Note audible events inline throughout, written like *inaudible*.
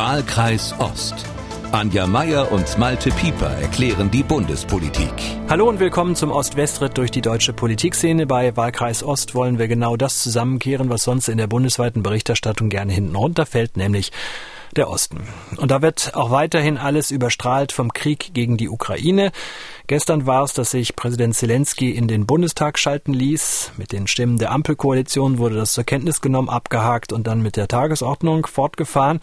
Wahlkreis Ost. Anja Meier und Malte Pieper erklären die Bundespolitik. Hallo und willkommen zum Ost-West-Ritt durch die deutsche Politikszene. Bei Wahlkreis Ost wollen wir genau das zusammenkehren, was sonst in der bundesweiten Berichterstattung gerne hinten runterfällt, nämlich der Osten. Und da wird auch weiterhin alles überstrahlt vom Krieg gegen die Ukraine. Gestern war es, dass sich Präsident Zelensky in den Bundestag schalten ließ. Mit den Stimmen der Ampelkoalition wurde das zur Kenntnis genommen, abgehakt und dann mit der Tagesordnung fortgefahren.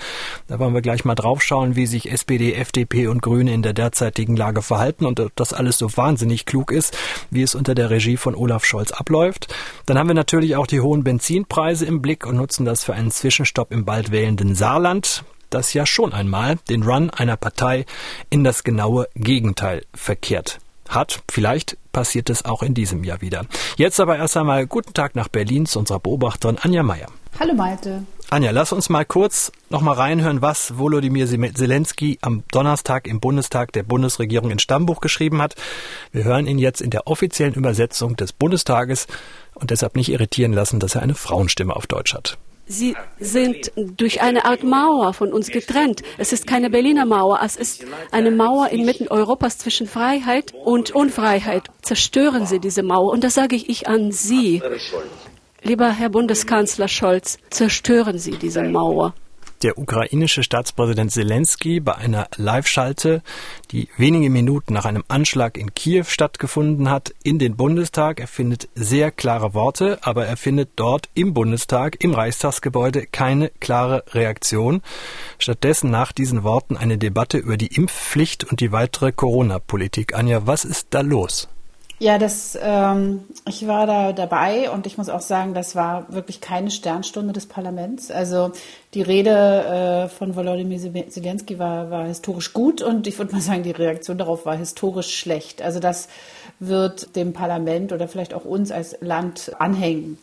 Da wollen wir gleich mal draufschauen, wie sich SPD, FDP und Grüne in der derzeitigen Lage verhalten und ob das alles so wahnsinnig klug ist, wie es unter der Regie von Olaf Scholz abläuft. Dann haben wir natürlich auch die hohen Benzinpreise im Blick und nutzen das für einen Zwischenstopp im bald wählenden Saarland das ja schon einmal den Run einer Partei in das genaue Gegenteil verkehrt hat. Vielleicht passiert es auch in diesem Jahr wieder. Jetzt aber erst einmal guten Tag nach Berlin zu unserer Beobachterin Anja Meier. Hallo Malte. Anja, lass uns mal kurz noch mal reinhören, was Volodymyr Zelensky am Donnerstag im Bundestag der Bundesregierung in Stammbuch geschrieben hat. Wir hören ihn jetzt in der offiziellen Übersetzung des Bundestages und deshalb nicht irritieren lassen, dass er eine Frauenstimme auf Deutsch hat. Sie sind durch eine Art Mauer von uns getrennt. Es ist keine Berliner Mauer, es ist eine Mauer inmitten Europas zwischen Freiheit und Unfreiheit. Zerstören Sie diese Mauer. Und das sage ich an Sie. Lieber Herr Bundeskanzler Scholz, zerstören Sie diese Mauer der ukrainische Staatspräsident Zelensky bei einer Live-Schalte, die wenige Minuten nach einem Anschlag in Kiew stattgefunden hat, in den Bundestag. Er findet sehr klare Worte, aber er findet dort im Bundestag, im Reichstagsgebäude keine klare Reaktion. Stattdessen nach diesen Worten eine Debatte über die Impfpflicht und die weitere Corona-Politik. Anja, was ist da los? Ja, das, ähm, ich war da dabei und ich muss auch sagen, das war wirklich keine Sternstunde des Parlaments. Also die Rede äh, von Volodymyr Zelensky war, war historisch gut und ich würde mal sagen, die Reaktion darauf war historisch schlecht. Also das wird dem Parlament oder vielleicht auch uns als Land anhängen.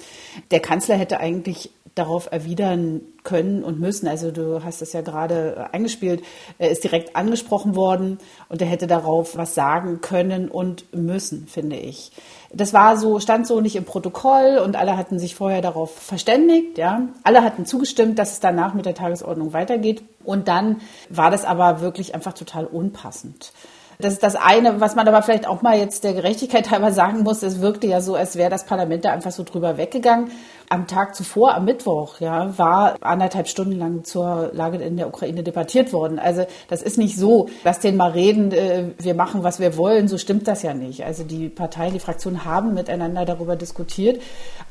Der Kanzler hätte eigentlich darauf erwidern können und müssen. Also du hast es ja gerade eingespielt, er ist direkt angesprochen worden und er hätte darauf was sagen können und müssen, finde ich. Das war so, stand so nicht im Protokoll und alle hatten sich vorher darauf verständigt, ja. Alle hatten zugestimmt, dass es danach mit der Tagesordnung weitergeht. Und dann war das aber wirklich einfach total unpassend. Das ist das eine, was man aber vielleicht auch mal jetzt der Gerechtigkeit halber sagen muss. Es wirkte ja so, als wäre das Parlament da einfach so drüber weggegangen. Am Tag zuvor, am Mittwoch, ja, war anderthalb Stunden lang zur Lage in der Ukraine debattiert worden. Also das ist nicht so, lass den mal reden, äh, wir machen, was wir wollen. So stimmt das ja nicht. Also die Parteien, die Fraktionen haben miteinander darüber diskutiert.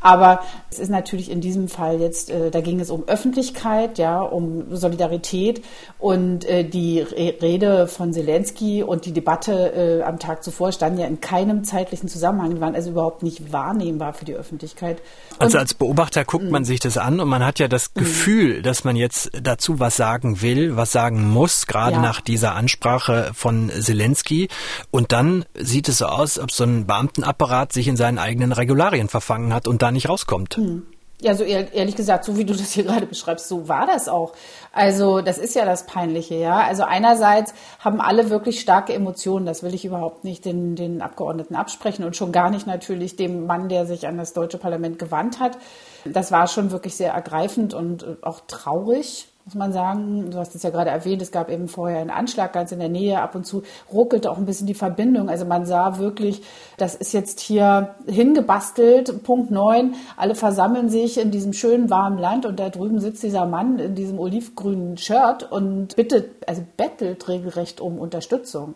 Aber es ist natürlich in diesem Fall jetzt, äh, da ging es um Öffentlichkeit, ja, um Solidarität und äh, die Rede von Zelensky und die Debatte am Tag zuvor standen ja in keinem zeitlichen Zusammenhang, die waren also überhaupt nicht wahrnehmbar für die Öffentlichkeit. Also als Beobachter guckt man sich das an und man hat ja das mhm. Gefühl, dass man jetzt dazu was sagen will, was sagen muss, gerade ja. nach dieser Ansprache von Zelensky. Und dann sieht es so aus, ob so ein Beamtenapparat sich in seinen eigenen Regularien verfangen hat und da nicht rauskommt. Mhm. Ja, so ehrlich gesagt, so wie du das hier gerade beschreibst, so war das auch. Also das ist ja das Peinliche, ja. Also einerseits haben alle wirklich starke Emotionen, das will ich überhaupt nicht den, den Abgeordneten absprechen und schon gar nicht natürlich dem Mann, der sich an das deutsche Parlament gewandt hat. Das war schon wirklich sehr ergreifend und auch traurig muss man sagen. Du hast es ja gerade erwähnt, es gab eben vorher einen Anschlag ganz in der Nähe. Ab und zu ruckelte auch ein bisschen die Verbindung. Also man sah wirklich, das ist jetzt hier hingebastelt. Punkt neun. Alle versammeln sich in diesem schönen warmen Land und da drüben sitzt dieser Mann in diesem olivgrünen Shirt und bittet, also bettelt regelrecht um Unterstützung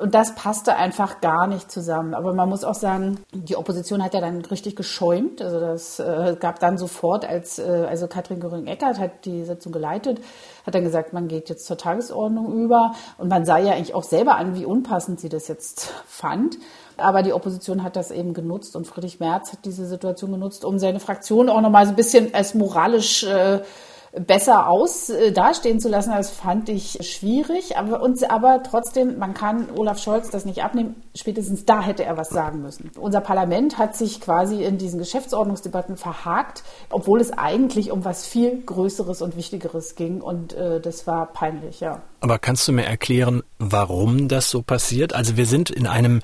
und das passte einfach gar nicht zusammen. Aber man muss auch sagen, die Opposition hat ja dann richtig geschäumt. Also das äh, gab dann sofort, als äh, also Katrin Göring-Eckert hat die Sitzung geleitet, hat dann gesagt, man geht jetzt zur Tagesordnung über. Und man sah ja eigentlich auch selber an, wie unpassend sie das jetzt *laughs* fand. Aber die Opposition hat das eben genutzt und Friedrich Merz hat diese Situation genutzt, um seine Fraktion auch nochmal so ein bisschen als moralisch äh, besser aus äh, dastehen zu lassen, das fand ich schwierig. Aber, uns, aber trotzdem, man kann Olaf Scholz das nicht abnehmen. Spätestens da hätte er was sagen müssen. Unser Parlament hat sich quasi in diesen Geschäftsordnungsdebatten verhakt, obwohl es eigentlich um was viel Größeres und Wichtigeres ging. Und äh, das war peinlich, ja. Aber kannst du mir erklären, warum das so passiert? Also wir sind in einem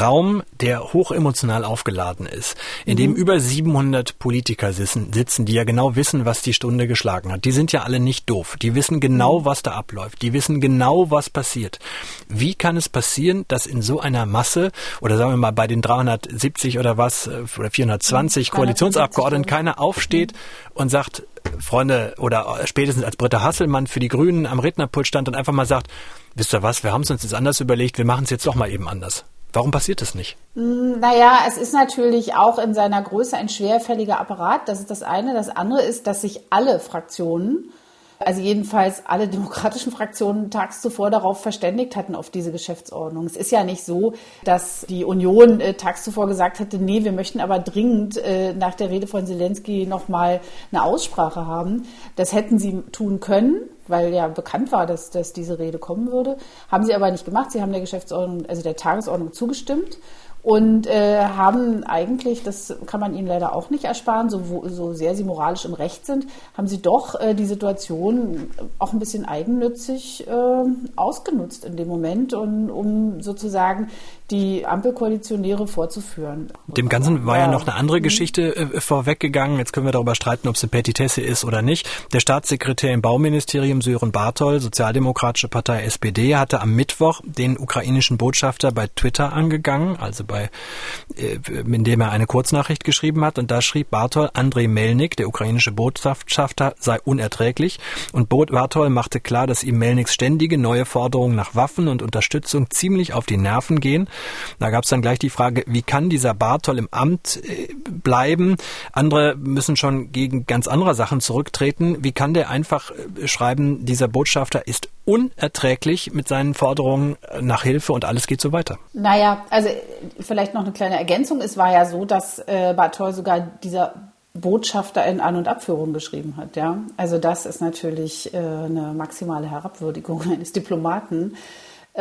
Raum, der hochemotional aufgeladen ist, in dem mhm. über 700 Politiker sitzen, sitzen, die ja genau wissen, was die Stunde geschlagen hat. Die sind ja alle nicht doof. Die wissen genau, mhm. was da abläuft. Die wissen genau, was passiert. Wie kann es passieren, dass in so einer Masse oder sagen wir mal bei den 370 oder was äh, oder 420 mhm. Koalitionsabgeordneten keiner aufsteht und sagt, Freunde oder spätestens als Britta Hasselmann für die Grünen am Rednerpult stand und einfach mal sagt, wisst ihr was, wir haben es uns jetzt anders überlegt, wir machen es jetzt doch mal eben anders. Warum passiert das nicht? Hm, naja, es ist natürlich auch in seiner Größe ein schwerfälliger Apparat. Das ist das eine. Das andere ist, dass sich alle Fraktionen also jedenfalls alle demokratischen Fraktionen tags zuvor darauf verständigt hatten, auf diese Geschäftsordnung. Es ist ja nicht so, dass die Union äh, tags zuvor gesagt hätte, nee, wir möchten aber dringend äh, nach der Rede von Zelensky nochmal eine Aussprache haben. Das hätten sie tun können, weil ja bekannt war, dass, dass diese Rede kommen würde. Haben sie aber nicht gemacht. Sie haben der Geschäftsordnung, also der Tagesordnung zugestimmt und äh, haben eigentlich, das kann man ihnen leider auch nicht ersparen, so, so sehr sie moralisch im Recht sind, haben sie doch äh, die Situation auch ein bisschen eigennützig äh, ausgenutzt in dem Moment, und, um sozusagen die Ampelkoalitionäre vorzuführen. Dem Ganzen war ja, ja noch eine andere mhm. Geschichte äh, vorweggegangen. Jetzt können wir darüber streiten, ob es eine Petitesse ist oder nicht. Der Staatssekretär im Bauministerium Sören Bartol, Sozialdemokratische Partei SPD, hatte am Mittwoch den ukrainischen Botschafter bei Twitter angegangen, also bei, äh, indem er eine Kurznachricht geschrieben hat. Und da schrieb Bartol, Andrei Melnik, der ukrainische Botschafter, sei unerträglich. Und Bartol machte klar, dass ihm Melniks ständige neue Forderungen nach Waffen und Unterstützung ziemlich auf die Nerven gehen da gab es dann gleich die Frage, wie kann dieser Bartol im Amt äh, bleiben? Andere müssen schon gegen ganz andere Sachen zurücktreten. Wie kann der einfach äh, schreiben, dieser Botschafter ist unerträglich mit seinen Forderungen nach Hilfe und alles geht so weiter? Naja, also vielleicht noch eine kleine Ergänzung. Es war ja so, dass äh, Bartol sogar dieser Botschafter in An- und Abführung geschrieben hat. Ja? Also das ist natürlich äh, eine maximale Herabwürdigung *laughs* eines Diplomaten.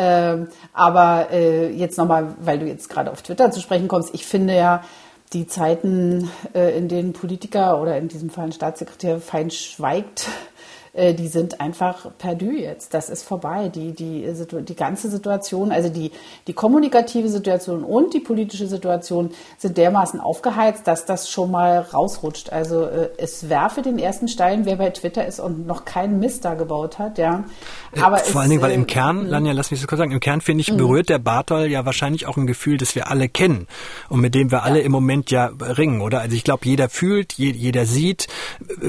Ähm, aber äh, jetzt nochmal, weil du jetzt gerade auf Twitter zu sprechen kommst, ich finde ja, die Zeiten, äh, in denen Politiker oder in diesem Fall ein Staatssekretär fein schweigt, die sind einfach perdu jetzt. Das ist vorbei. Die, die, die ganze Situation, also die, die kommunikative Situation und die politische Situation sind dermaßen aufgeheizt, dass das schon mal rausrutscht. Also äh, es werfe den ersten Stein, wer bei Twitter ist und noch keinen Mist da gebaut hat, ja. Äh, Aber Vor es, allen Dingen, weil im Kern, Lanja, lass mich das kurz sagen, im Kern finde ich, mhm. berührt der Bartol ja wahrscheinlich auch ein Gefühl, das wir alle kennen und mit dem wir alle ja. im Moment ja ringen, oder? Also ich glaube, jeder fühlt, jeder sieht,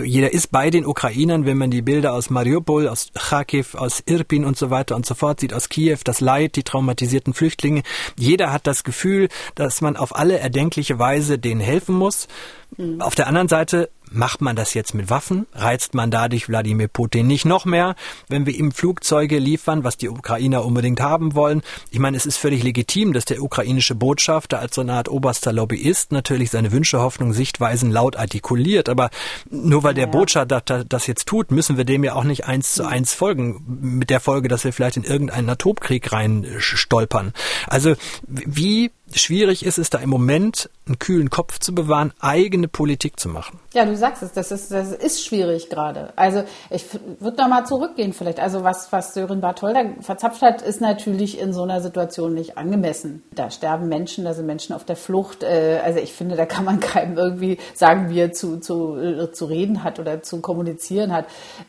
jeder ist bei den Ukrainern, wenn man die Bilder aus Mariupol, aus Kharkiv, aus Irpin und so weiter und so fort sieht, aus Kiew, das Leid, die traumatisierten Flüchtlinge. Jeder hat das Gefühl, dass man auf alle erdenkliche Weise denen helfen muss. Mhm. Auf der anderen Seite Macht man das jetzt mit Waffen? Reizt man dadurch Wladimir Putin nicht noch mehr, wenn wir ihm Flugzeuge liefern, was die Ukrainer unbedingt haben wollen? Ich meine, es ist völlig legitim, dass der ukrainische Botschafter als so eine Art oberster Lobbyist natürlich seine Wünsche, Hoffnungen, Sichtweisen laut artikuliert. Aber nur weil der ja. Botschafter das jetzt tut, müssen wir dem ja auch nicht eins zu eins folgen. Mit der Folge, dass wir vielleicht in irgendeinen Atomkrieg rein stolpern. Also wie schwierig ist es da im Moment, einen kühlen Kopf zu bewahren, eigene Politik zu machen. Ja, du sagst es, das ist, das ist schwierig gerade. Also ich würde da mal zurückgehen vielleicht. Also was, was Sören Bartholder verzapft hat, ist natürlich in so einer Situation nicht angemessen. Da sterben Menschen, da sind Menschen auf der Flucht. Äh, also ich finde, da kann man *laughs* keinem irgendwie sagen, wie er zu, zu, äh, zu reden hat oder zu kommunizieren hat.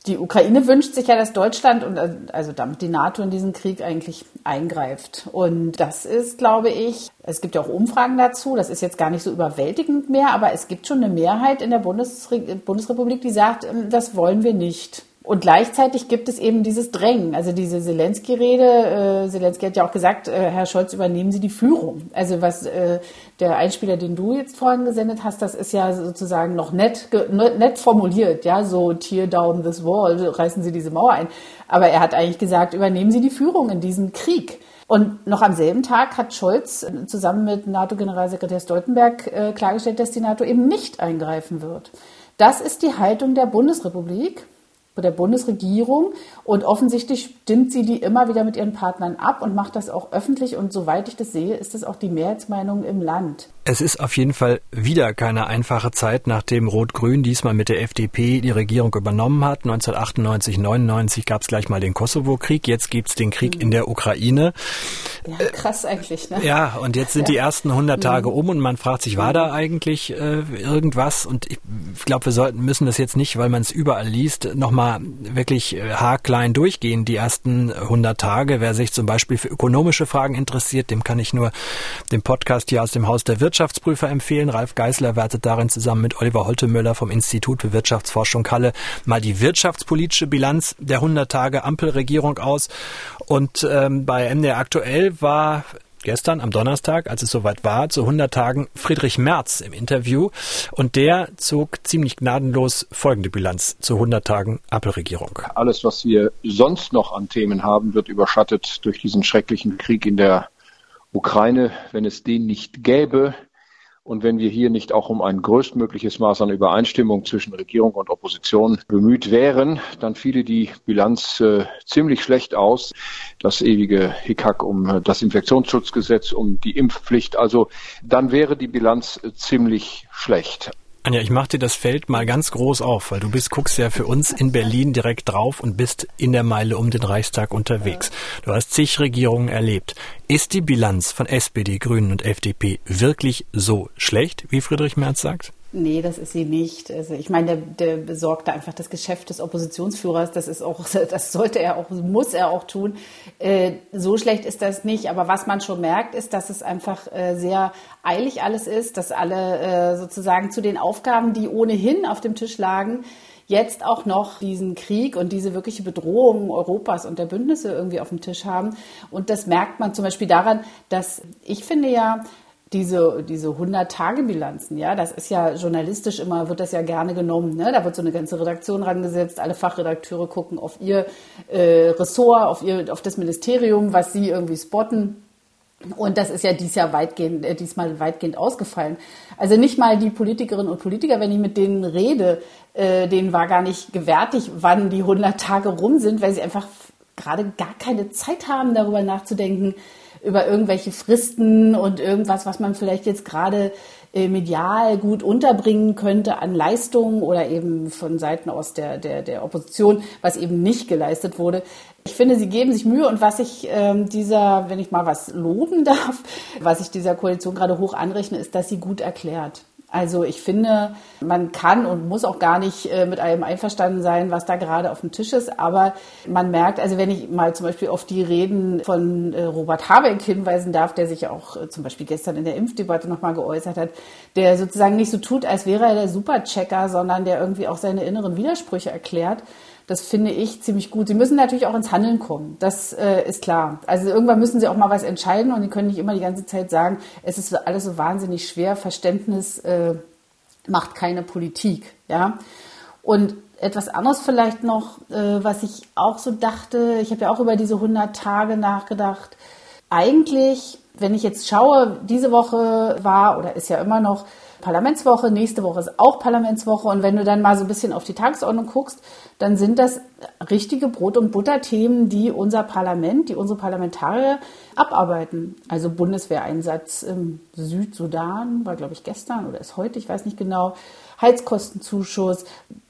Die Ukraine wünscht sich ja, dass Deutschland und also damit die NATO in diesen Krieg eigentlich eingreift. Und das ist, glaube ich, es gibt ja auch Umfragen dazu, das ist jetzt gar nicht so überwältigend mehr, aber es gibt schon eine Mehrheit in der Bundesre Bundesrepublik, die sagt, ähm, das wollen wir nicht. Und gleichzeitig gibt es eben dieses Drängen, also diese Zelensky-Rede. Äh, Zelensky hat ja auch gesagt, äh, Herr Scholz, übernehmen Sie die Führung. Also was äh, der Einspieler, den du jetzt vorhin gesendet hast, das ist ja sozusagen noch nett, nett formuliert, ja, so tear down this wall, reißen Sie diese Mauer ein. Aber er hat eigentlich gesagt, übernehmen Sie die Führung in diesem Krieg. Und noch am selben Tag hat Scholz äh, zusammen mit NATO-Generalsekretär Stoltenberg äh, klargestellt, dass die NATO eben nicht eingreifen wird. Das ist die Haltung der Bundesrepublik der Bundesregierung und offensichtlich stimmt sie die immer wieder mit ihren Partnern ab und macht das auch öffentlich und soweit ich das sehe, ist das auch die Mehrheitsmeinung im Land. Es ist auf jeden Fall wieder keine einfache Zeit, nachdem Rot-Grün diesmal mit der FDP die Regierung übernommen hat. 1998, 99 gab es gleich mal den Kosovo-Krieg, jetzt gibt's den Krieg mhm. in der Ukraine. Ja, krass eigentlich. Ne? Ja, und jetzt sind ja. die ersten 100 Tage mhm. um und man fragt sich, war da eigentlich äh, irgendwas? Und ich glaube, wir sollten müssen das jetzt nicht, weil man es überall liest, nochmal wirklich äh, haarklein durchgehen, die ersten 100 Tage. Wer sich zum Beispiel für ökonomische Fragen interessiert, dem kann ich nur den Podcast hier aus dem Haus der Wirtschaft Wirtschaftsprüfer empfehlen. Ralf Geisler wertet darin zusammen mit Oliver Holtemöller vom Institut für Wirtschaftsforschung Halle mal die wirtschaftspolitische Bilanz der 100 Tage Ampelregierung aus. Und ähm, bei MDR aktuell war gestern am Donnerstag, als es soweit war, zu 100 Tagen Friedrich Merz im Interview. Und der zog ziemlich gnadenlos folgende Bilanz zu 100 Tagen Ampelregierung. Alles, was wir sonst noch an Themen haben, wird überschattet durch diesen schrecklichen Krieg in der Ukraine, wenn es den nicht gäbe und wenn wir hier nicht auch um ein größtmögliches Maß an Übereinstimmung zwischen Regierung und Opposition bemüht wären, dann fiele die Bilanz äh, ziemlich schlecht aus. Das ewige Hickhack um das Infektionsschutzgesetz, um die Impfpflicht. Also dann wäre die Bilanz äh, ziemlich schlecht. Anja, ich mach dir das Feld mal ganz groß auf, weil du bist, guckst ja für uns in Berlin direkt drauf und bist in der Meile um den Reichstag unterwegs. Du hast zig Regierungen erlebt. Ist die Bilanz von SPD, Grünen und FDP wirklich so schlecht, wie Friedrich Merz sagt? Nee, das ist sie nicht. Also ich meine, der, der besorgt da einfach das Geschäft des Oppositionsführers. Das ist auch, *laughs* das sollte er auch, muss er auch tun. Äh, so schlecht ist das nicht. Aber was man schon merkt, ist, dass es einfach äh, sehr eilig alles ist, dass alle äh, sozusagen zu den Aufgaben, die ohnehin auf dem Tisch lagen, jetzt auch noch diesen Krieg und diese wirkliche Bedrohung Europas und der Bündnisse irgendwie auf dem Tisch haben. Und das merkt man zum Beispiel daran, dass ich finde ja, diese, diese 100-Tage-Bilanzen, ja, das ist ja journalistisch immer, wird das ja gerne genommen. Ne? Da wird so eine ganze Redaktion rangesetzt, alle Fachredakteure gucken auf ihr äh, Ressort, auf, ihr, auf das Ministerium, was sie irgendwie spotten. Und das ist ja dies Jahr weitgehend, äh, diesmal weitgehend ausgefallen. Also nicht mal die Politikerinnen und Politiker, wenn ich mit denen rede, äh, denen war gar nicht gewärtig, wann die 100 Tage rum sind, weil sie einfach gerade gar keine Zeit haben, darüber nachzudenken, über irgendwelche Fristen und irgendwas, was man vielleicht jetzt gerade äh, medial gut unterbringen könnte an Leistungen oder eben von Seiten aus der, der, der Opposition, was eben nicht geleistet wurde. Ich finde, sie geben sich Mühe und was ich ähm, dieser, wenn ich mal was loben *laughs* darf, was ich dieser Koalition gerade hoch anrechne, ist, dass sie gut erklärt. Also ich finde, man kann und muss auch gar nicht äh, mit allem einverstanden sein, was da gerade auf dem Tisch ist. Aber man merkt, also wenn ich mal zum Beispiel auf die Reden von äh, Robert Habeck hinweisen darf, der sich auch äh, zum Beispiel gestern in der Impfdebatte nochmal geäußert hat, der sozusagen nicht so tut, als wäre er der Superchecker, sondern der irgendwie auch seine inneren Widersprüche erklärt. Das finde ich ziemlich gut. Sie müssen natürlich auch ins Handeln kommen. Das äh, ist klar. Also irgendwann müssen sie auch mal was entscheiden und sie können nicht immer die ganze Zeit sagen, es ist alles so wahnsinnig schwer. Verständnis äh, macht keine Politik. Ja. Und etwas anderes vielleicht noch, äh, was ich auch so dachte. Ich habe ja auch über diese 100 Tage nachgedacht. Eigentlich, wenn ich jetzt schaue, diese Woche war oder ist ja immer noch Parlamentswoche, nächste Woche ist auch Parlamentswoche und wenn du dann mal so ein bisschen auf die Tagesordnung guckst, dann sind das richtige Brot- und Butterthemen, die unser Parlament, die unsere Parlamentarier abarbeiten. Also Bundeswehreinsatz im Südsudan war, glaube ich, gestern oder ist heute, ich weiß nicht genau. Heizkostenzuschuss.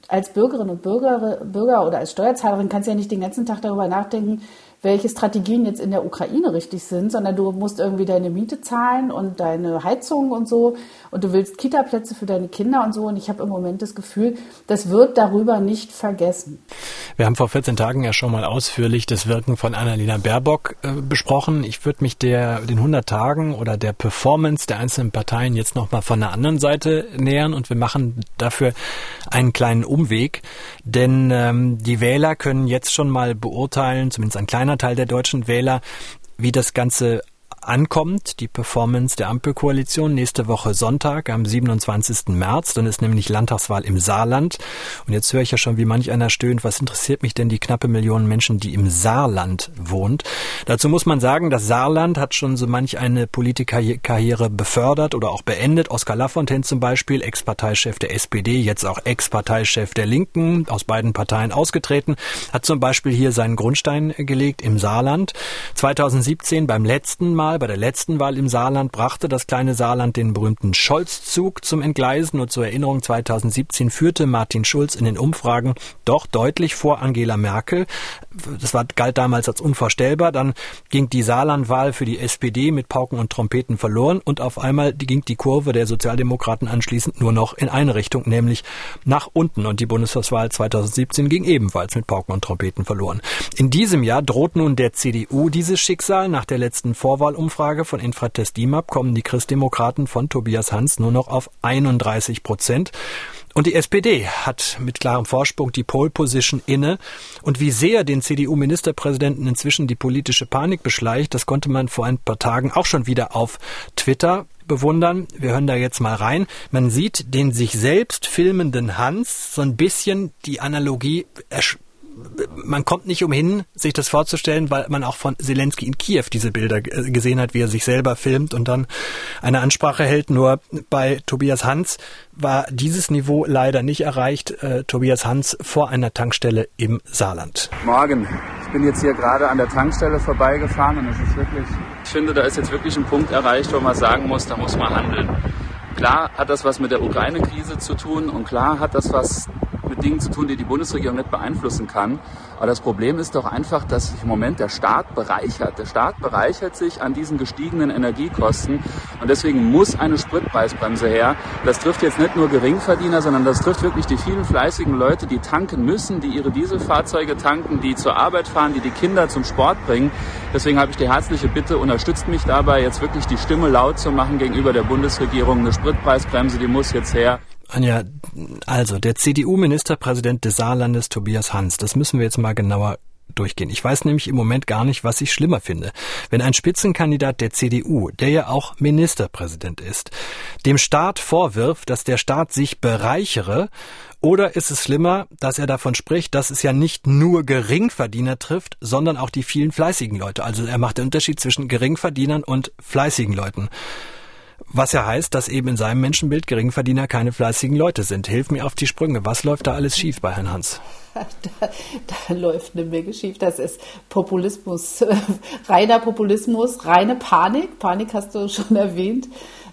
Als Bürgerin und Bürger, Bürger oder als Steuerzahlerin kannst du ja nicht den ganzen Tag darüber nachdenken, welche Strategien jetzt in der Ukraine richtig sind, sondern du musst irgendwie deine Miete zahlen und deine Heizung und so und du willst Kitaplätze für deine Kinder und so und ich habe im Moment das Gefühl, das wird darüber nicht vergessen. Wir haben vor 14 Tagen ja schon mal ausführlich das Wirken von Annalena Baerbock äh, besprochen. Ich würde mich der den 100 Tagen oder der Performance der einzelnen Parteien jetzt noch mal von der anderen Seite nähern und wir machen dafür einen kleinen Umweg, denn ähm, die Wähler können jetzt schon mal beurteilen, zumindest ein kleiner Teil der deutschen Wähler, wie das Ganze ankommt, die Performance der Ampelkoalition. Nächste Woche Sonntag am 27. März, dann ist nämlich Landtagswahl im Saarland. Und jetzt höre ich ja schon, wie manch einer stöhnt, was interessiert mich denn die knappe Million Menschen, die im Saarland wohnt. Dazu muss man sagen, das Saarland hat schon so manch eine Politikerkarriere befördert oder auch beendet. Oskar Lafontaine zum Beispiel, Ex-Parteichef der SPD, jetzt auch Ex-Parteichef der Linken, aus beiden Parteien ausgetreten, hat zum Beispiel hier seinen Grundstein gelegt im Saarland. 2017 beim letzten Mal, bei der letzten Wahl im Saarland, brachte das kleine Saarland den berühmten Scholz-Zug zum Entgleisen und zur Erinnerung 2017 führte Martin Schulz in den Umfragen doch deutlich vor Angela Merkel. Das war, galt damals als unvorstellbar. Dann ging die Saarlandwahl für die SPD mit Pauken und Trompeten verloren und auf einmal ging die Kurve der Sozialdemokraten anschließend nur noch in eine Richtung, nämlich nach unten. Und die Bundestagswahl 2017 ging ebenfalls mit Pauken und Trompeten verloren. In diesem Jahr droht nun der CDU dieses Schicksal. Nach der letzten Vorwahlumfrage von Infratest DIMAP kommen die Christdemokraten von Tobias Hans nur noch auf 31 Prozent. Und die SPD hat mit klarem Vorsprung die Pole Position inne. Und wie sehr den CDU-Ministerpräsidenten inzwischen die politische Panik beschleicht, das konnte man vor ein paar Tagen auch schon wieder auf Twitter bewundern. Wir hören da jetzt mal rein. Man sieht den sich selbst filmenden Hans so ein bisschen die Analogie man kommt nicht umhin, sich das vorzustellen, weil man auch von Zelensky in Kiew diese Bilder gesehen hat, wie er sich selber filmt und dann eine Ansprache hält. Nur bei Tobias Hans war dieses Niveau leider nicht erreicht. Äh, Tobias Hans vor einer Tankstelle im Saarland. Morgen. Ich bin jetzt hier gerade an der Tankstelle vorbeigefahren und es ist wirklich, ich finde, da ist jetzt wirklich ein Punkt erreicht, wo man sagen muss, da muss man handeln. Klar hat das was mit der Ukraine-Krise zu tun und klar hat das was mit Dingen zu tun, die die Bundesregierung nicht beeinflussen kann. Aber das Problem ist doch einfach, dass sich im Moment der Staat bereichert. Der Staat bereichert sich an diesen gestiegenen Energiekosten und deswegen muss eine Spritpreisbremse her. Das trifft jetzt nicht nur Geringverdiener, sondern das trifft wirklich die vielen fleißigen Leute, die tanken müssen, die ihre Dieselfahrzeuge tanken, die zur Arbeit fahren, die die Kinder zum Sport bringen. Deswegen habe ich die herzliche Bitte, unterstützt mich dabei, jetzt wirklich die Stimme laut zu machen gegenüber der Bundesregierung. Eine Spritpreisbremse, die muss jetzt her. Anja, also der CDU-Ministerpräsident des Saarlandes Tobias Hans, das müssen wir jetzt mal genauer durchgehen. Ich weiß nämlich im Moment gar nicht, was ich schlimmer finde. Wenn ein Spitzenkandidat der CDU, der ja auch Ministerpräsident ist, dem Staat vorwirft, dass der Staat sich bereichere, oder ist es schlimmer, dass er davon spricht, dass es ja nicht nur Geringverdiener trifft, sondern auch die vielen fleißigen Leute. Also er macht den Unterschied zwischen Geringverdienern und fleißigen Leuten. Was ja heißt, dass eben in seinem Menschenbild Geringverdiener keine fleißigen Leute sind. Hilf mir auf die Sprünge. Was läuft da alles schief bei Herrn Hans? *laughs* Da, da läuft eine Menge schief. Das ist Populismus, *laughs* reiner Populismus, reine Panik. Panik hast du schon erwähnt.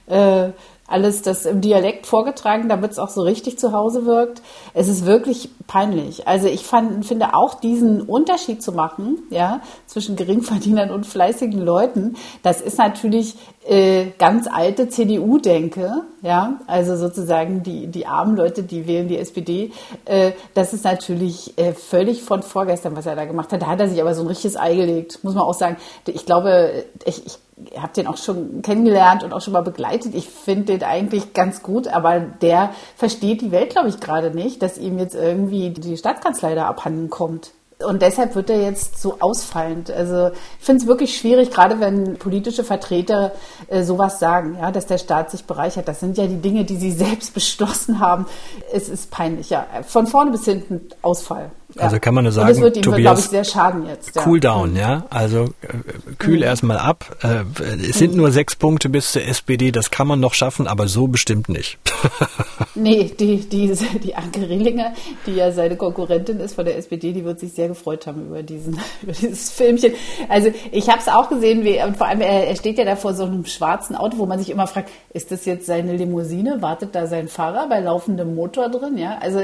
Äh, alles das im Dialekt vorgetragen, damit es auch so richtig zu Hause wirkt. Es ist wirklich peinlich. Also ich fand, finde auch diesen Unterschied zu machen, ja, zwischen Geringverdienern und fleißigen Leuten, das ist natürlich äh, ganz alte CDU-Denke, ja, also sozusagen die, die armen Leute, die wählen die SPD, äh, das ist natürlich äh, völlig von vorgestern, was er da gemacht hat. Da hat er sich aber so ein richtiges Ei gelegt, muss man auch sagen. Ich glaube, ich, ich habe den auch schon kennengelernt und auch schon mal begleitet. Ich finde den eigentlich ganz gut, aber der versteht die Welt, glaube ich, gerade nicht, dass ihm jetzt irgendwie die Staatskanzlei da abhanden kommt. Und deshalb wird er jetzt so ausfallend. Also ich finde es wirklich schwierig, gerade wenn politische Vertreter äh, sowas sagen, ja, dass der Staat sich bereichert. Das sind ja die Dinge, die sie *laughs* selbst beschlossen haben. Es ist peinlich, ja. Von vorne bis hinten Ausfall. Also kann man nur sagen, Und das wird ihm, glaube ich, sehr schaden jetzt. Ja. Cool down, ja. Also äh, kühl mhm. erstmal ab. Äh, es sind mhm. nur sechs Punkte bis zur SPD, das kann man noch schaffen, aber so bestimmt nicht. *laughs* nee, die, die, die Anke Rehlinger, die ja seine Konkurrentin ist von der SPD, die wird sich sehr gefreut haben über, diesen, *laughs* über dieses Filmchen. Also ich habe es auch gesehen, wie, und vor allem er, er steht ja da vor so einem schwarzen Auto, wo man sich immer fragt, ist das jetzt seine Limousine? Wartet da sein Fahrer bei laufendem Motor drin? Ja, also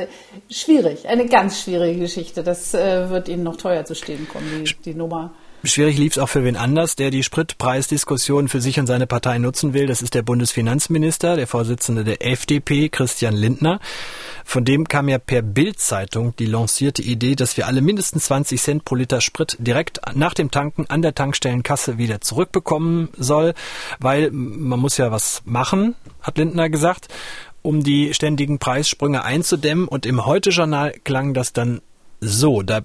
schwierig, eine ganz schwierige Geschichte. Geschichte. Das äh, wird Ihnen noch teuer zu stehen kommen, die, die Nummer. Schwierig lief es auch für wen anders, der die Spritpreisdiskussion für sich und seine Partei nutzen will. Das ist der Bundesfinanzminister, der Vorsitzende der FDP, Christian Lindner. Von dem kam ja per Bildzeitung die lancierte Idee, dass wir alle mindestens 20 Cent pro Liter Sprit direkt nach dem Tanken an der Tankstellenkasse wieder zurückbekommen soll, weil man muss ja was machen, hat Lindner gesagt, um die ständigen Preissprünge einzudämmen. Und im Heute-Journal klang das dann so, da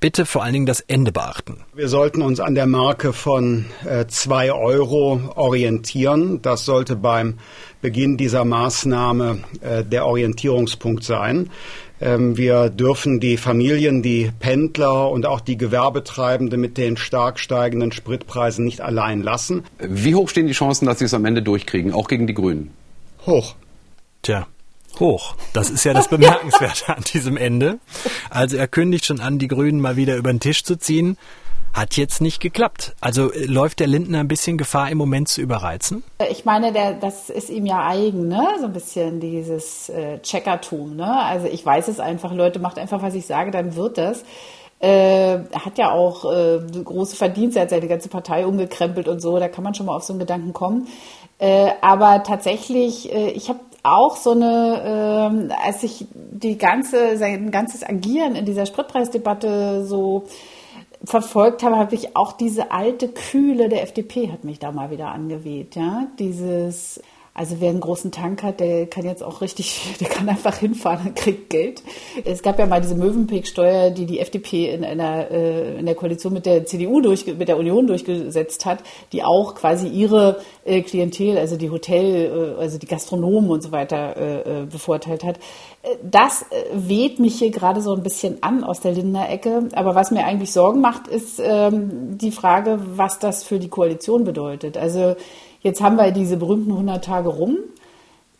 bitte vor allen Dingen das Ende beachten. Wir sollten uns an der Marke von äh, zwei Euro orientieren. Das sollte beim Beginn dieser Maßnahme äh, der Orientierungspunkt sein. Ähm, wir dürfen die Familien, die Pendler und auch die Gewerbetreibende mit den stark steigenden Spritpreisen nicht allein lassen. Wie hoch stehen die Chancen, dass Sie es am Ende durchkriegen, auch gegen die Grünen? Hoch. Tja, hoch. Das ist ja das Bemerkenswerte an diesem Ende. Also er kündigt schon an, die Grünen mal wieder über den Tisch zu ziehen. Hat jetzt nicht geklappt. Also äh, läuft der Lindner ein bisschen Gefahr, im Moment zu überreizen? Ich meine, der, das ist ihm ja eigen, ne? So ein bisschen dieses äh, Checkertum, ne? Also ich weiß es einfach, Leute, macht einfach, was ich sage, dann wird das. Äh, hat ja auch äh, große Verdienste, er hat seine ganze Partei umgekrempelt und so, da kann man schon mal auf so einen Gedanken kommen. Äh, aber tatsächlich, äh, ich habe auch so eine, äh, als ich die ganze, sein ganzes Agieren in dieser Spritpreisdebatte so verfolgt habe, habe ich auch diese alte Kühle der FDP hat mich da mal wieder angeweht, ja, dieses also wer einen großen Tank hat, der kann jetzt auch richtig, *laughs* der kann einfach hinfahren und kriegt Geld. Es gab ja mal diese Mövenpick-Steuer, die die FDP in einer äh, in der Koalition mit der CDU durch, mit der Union durchgesetzt hat, die auch quasi ihre äh, Klientel, also die Hotel, äh, also die Gastronomen und so weiter äh, äh bevorteilt hat. Das weht mich hier gerade so ein bisschen an aus der Lindner Ecke. Aber was mir eigentlich Sorgen macht, ist ähm, die Frage, was das für die Koalition bedeutet. Also Jetzt haben wir diese berühmten 100 Tage rum.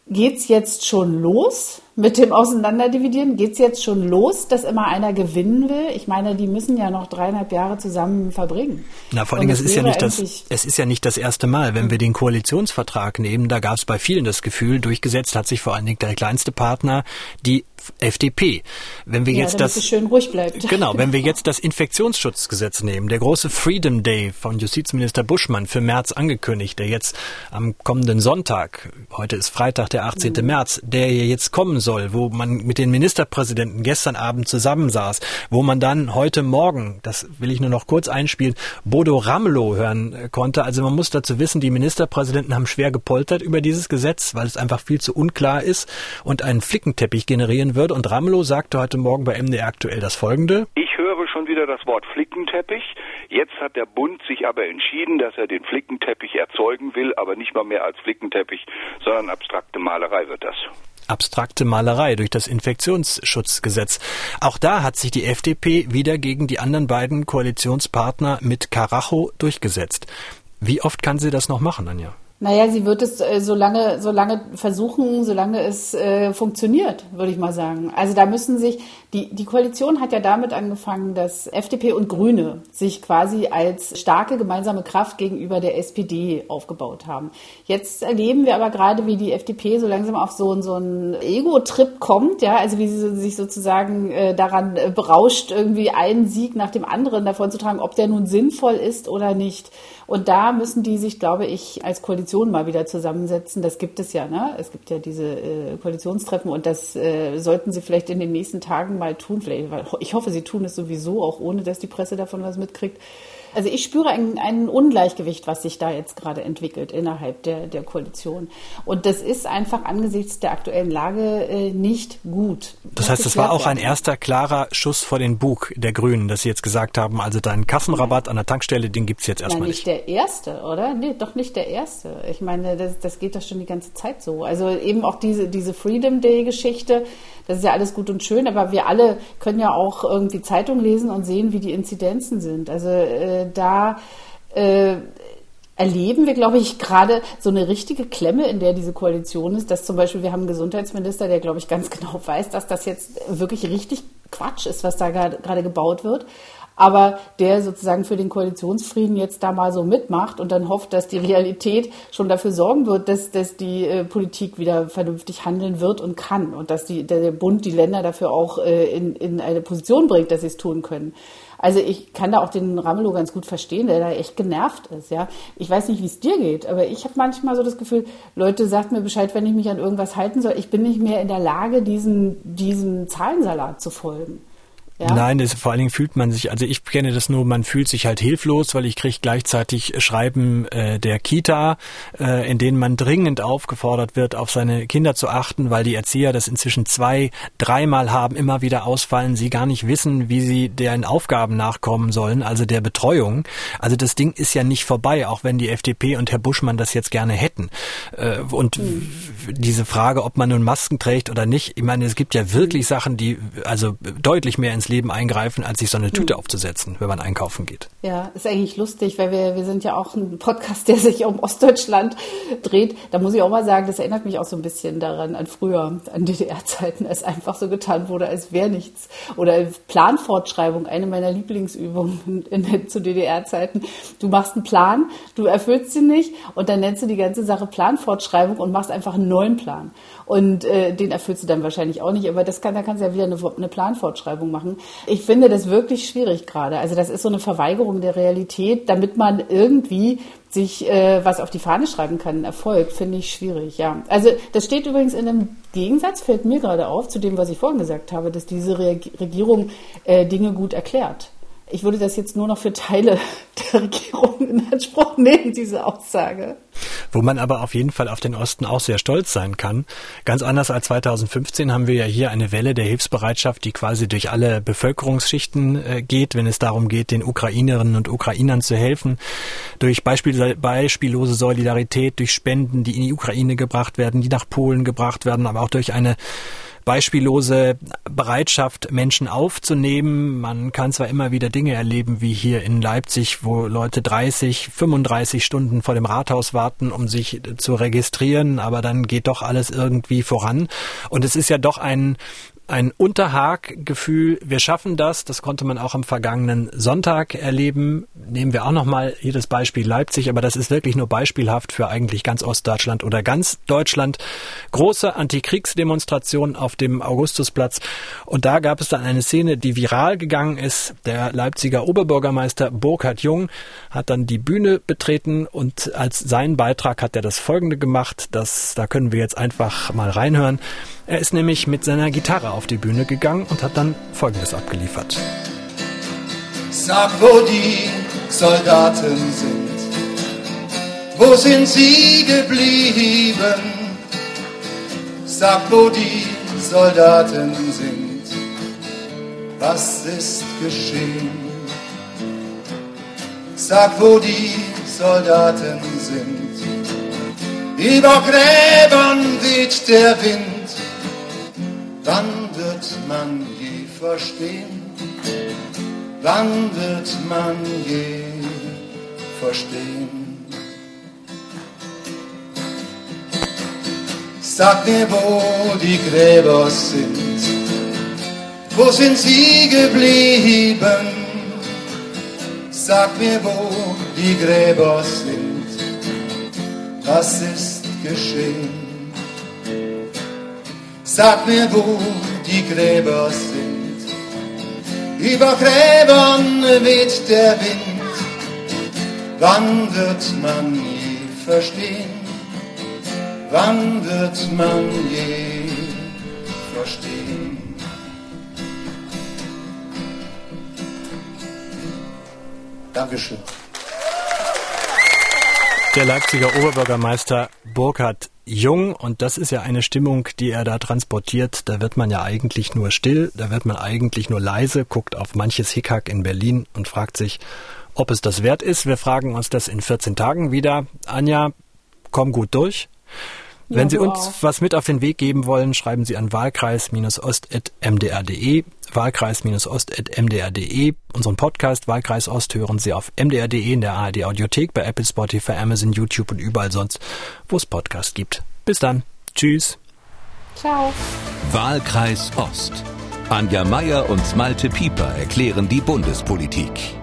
Geht's jetzt schon los mit dem Auseinanderdividieren? Geht's jetzt schon los, dass immer einer gewinnen will? Ich meine, die müssen ja noch dreieinhalb Jahre zusammen verbringen. Na, vor allem, es ist ja nicht das, es ist ja nicht das erste Mal. Wenn wir den Koalitionsvertrag nehmen, da gab es bei vielen das Gefühl, durchgesetzt hat sich vor allen Dingen der kleinste Partner, die FDP. Wenn wir ja, jetzt das schön ruhig bleibt. Genau, wenn wir *laughs* jetzt das Infektionsschutzgesetz nehmen, der große Freedom Day von Justizminister Buschmann für März angekündigt, der jetzt am kommenden Sonntag, heute ist Freitag, der 18. Mhm. März, der jetzt kommen soll, wo man mit den Ministerpräsidenten gestern Abend zusammensaß, wo man dann heute Morgen, das will ich nur noch kurz einspielen, Bodo Ramelow hören äh, konnte. Also man muss dazu wissen, die Ministerpräsidenten haben schwer gepoltert über dieses Gesetz, weil es einfach viel zu unklar ist und einen Flickenteppich generieren wird. Und Ramelow sagte heute Morgen bei MDR aktuell das folgende. Ich höre schon wieder das Wort Flickenteppich. Jetzt hat der Bund sich aber entschieden, dass er den Flickenteppich erzeugen will, aber nicht mal mehr als Flickenteppich, sondern abstrakte Malerei wird das abstrakte Malerei durch das Infektionsschutzgesetz. Auch da hat sich die FDP wieder gegen die anderen beiden Koalitionspartner mit Karacho durchgesetzt. Wie oft kann sie das noch machen, Anja? Naja, sie wird es äh, so lange, so lange versuchen, solange es äh, funktioniert, würde ich mal sagen. Also da müssen sich, die, die Koalition hat ja damit angefangen, dass FDP und Grüne sich quasi als starke gemeinsame Kraft gegenüber der SPD aufgebaut haben. Jetzt erleben wir aber gerade, wie die FDP so langsam auf so, so einen Ego-Trip kommt, ja, also wie sie sich sozusagen äh, daran äh, berauscht, irgendwie einen Sieg nach dem anderen davon zu tragen, ob der nun sinnvoll ist oder nicht. Und da müssen die sich, glaube ich, als Koalition mal wieder zusammensetzen. Das gibt es ja, ne? Es gibt ja diese äh, Koalitionstreffen und das äh, sollten sie vielleicht in den nächsten Tagen mal tun. Vielleicht, ich hoffe, sie tun es sowieso, auch ohne dass die Presse davon was mitkriegt. Also ich spüre ein, ein Ungleichgewicht, was sich da jetzt gerade entwickelt innerhalb der, der Koalition. Und das ist einfach angesichts der aktuellen Lage äh, nicht gut. Das, das heißt, das war auch ein erster klarer Schuss vor den Bug der Grünen, dass sie jetzt gesagt haben, also deinen Kassenrabatt an der Tankstelle, den gibt's jetzt erstmal nicht. Nein, nicht der erste, oder? Nee, doch nicht der erste. Ich meine, das, das geht doch schon die ganze Zeit so. Also eben auch diese, diese Freedom Day-Geschichte, das ist ja alles gut und schön, aber wir alle können ja auch irgendwie Zeitung lesen und sehen, wie die Inzidenzen sind. Also äh, da äh, erleben wir, glaube ich, gerade so eine richtige Klemme, in der diese Koalition ist, dass zum Beispiel wir haben einen Gesundheitsminister, der, glaube ich, ganz *laughs* genau weiß, dass das jetzt wirklich richtig Quatsch ist, was da gerade gebaut wird aber der sozusagen für den Koalitionsfrieden jetzt da mal so mitmacht und dann hofft, dass die Realität schon dafür sorgen wird, dass, dass die äh, Politik wieder vernünftig handeln wird und kann und dass die, der Bund die Länder dafür auch äh, in, in eine Position bringt, dass sie es tun können. Also ich kann da auch den Ramelow ganz gut verstehen, der da echt genervt ist. Ja, ich weiß nicht, wie es dir geht, aber ich habe manchmal so das Gefühl, Leute sagt mir Bescheid, wenn ich mich an irgendwas halten soll. Ich bin nicht mehr in der Lage, diesem diesem Zahlensalat zu folgen. Ja? Nein, das, vor allen Dingen fühlt man sich, also ich kenne das nur, man fühlt sich halt hilflos, weil ich kriege gleichzeitig Schreiben äh, der Kita, äh, in denen man dringend aufgefordert wird, auf seine Kinder zu achten, weil die Erzieher das inzwischen zwei, dreimal haben, immer wieder ausfallen, sie gar nicht wissen, wie sie deren Aufgaben nachkommen sollen, also der Betreuung. Also das Ding ist ja nicht vorbei, auch wenn die FDP und Herr Buschmann das jetzt gerne hätten. Äh, und mhm. diese Frage, ob man nun Masken trägt oder nicht, ich meine, es gibt ja wirklich Sachen, die also deutlich mehr ins Leben eingreifen, als sich so eine Tüte hm. aufzusetzen, wenn man einkaufen geht. Ja, ist eigentlich lustig, weil wir, wir sind ja auch ein Podcast, der sich um Ostdeutschland dreht. Da muss ich auch mal sagen, das erinnert mich auch so ein bisschen daran, an früher, an DDR-Zeiten, als einfach so getan wurde, als wäre nichts. Oder Planfortschreibung, eine meiner Lieblingsübungen in, in, zu DDR-Zeiten. Du machst einen Plan, du erfüllst ihn nicht und dann nennst du die ganze Sache Planfortschreibung und machst einfach einen neuen Plan. Und äh, den erfüllst du dann wahrscheinlich auch nicht, aber das kann, da kannst du ja wieder eine, eine Planfortschreibung machen. Ich finde das wirklich schwierig gerade. Also das ist so eine Verweigerung der Realität, damit man irgendwie sich äh, was auf die Fahne schreiben kann, Erfolg, finde ich schwierig, ja. Also das steht übrigens in einem Gegensatz, fällt mir gerade auf, zu dem, was ich vorhin gesagt habe, dass diese Re Regierung äh, Dinge gut erklärt. Ich würde das jetzt nur noch für Teile *laughs* der Regierung in Anspruch nehmen, diese Aussage. Wo man aber auf jeden Fall auf den Osten auch sehr stolz sein kann. Ganz anders als 2015 haben wir ja hier eine Welle der Hilfsbereitschaft, die quasi durch alle Bevölkerungsschichten äh, geht, wenn es darum geht, den Ukrainerinnen und Ukrainern zu helfen. Durch Beispiel, beispiellose Solidarität, durch Spenden, die in die Ukraine gebracht werden, die nach Polen gebracht werden, aber auch durch eine beispiellose Bereitschaft, Menschen aufzunehmen. Man kann zwar immer wieder Dinge erleben, wie hier in Leipzig, wo Leute 30, 35 Stunden vor dem Rathaus warten, um sich zu registrieren, aber dann geht doch alles irgendwie voran. Und es ist ja doch ein ein Unterhag-Gefühl, wir schaffen das. Das konnte man auch am vergangenen Sonntag erleben. Nehmen wir auch nochmal hier das Beispiel Leipzig, aber das ist wirklich nur beispielhaft für eigentlich ganz Ostdeutschland oder ganz Deutschland. Große Antikriegsdemonstration auf dem Augustusplatz. Und da gab es dann eine Szene, die viral gegangen ist. Der Leipziger Oberbürgermeister Burkhard Jung hat dann die Bühne betreten und als seinen Beitrag hat er das folgende gemacht. Das, da können wir jetzt einfach mal reinhören. Er ist nämlich mit seiner Gitarre auf die Bühne gegangen und hat dann Folgendes abgeliefert. Sag, wo die Soldaten sind, wo sind sie geblieben? Sag, wo die Soldaten sind, was ist geschehen? Sag, wo die Soldaten sind, über Gräbern weht der Wind Wann wird man je verstehen? Wann wird man je verstehen? Sag mir, wo die Gräber sind. Wo sind sie geblieben? Sag mir, wo die Gräber sind. Was ist geschehen? Sag mir, wo die Gräber sind. Über Gräbern weht der Wind. Wann wird man je verstehen? Wann wird man je verstehen? Dankeschön. Der Leipziger Oberbürgermeister Burkhard Jung und das ist ja eine Stimmung, die er da transportiert. Da wird man ja eigentlich nur still, da wird man eigentlich nur leise, guckt auf manches Hickhack in Berlin und fragt sich, ob es das wert ist. Wir fragen uns das in 14 Tagen wieder. Anja, komm gut durch. Wenn Sie uns auch. was mit auf den Weg geben wollen, schreiben Sie an wahlkreis-ost.mdr.de, wahlkreis-ost.mdr.de. Unseren Podcast Wahlkreis Ost hören Sie auf mdr.de in der ARD Audiothek, bei Apple, Spotify, Amazon, YouTube und überall sonst, wo es Podcasts gibt. Bis dann. Tschüss. Ciao. Wahlkreis Ost. Anja Meier und Malte Pieper erklären die Bundespolitik.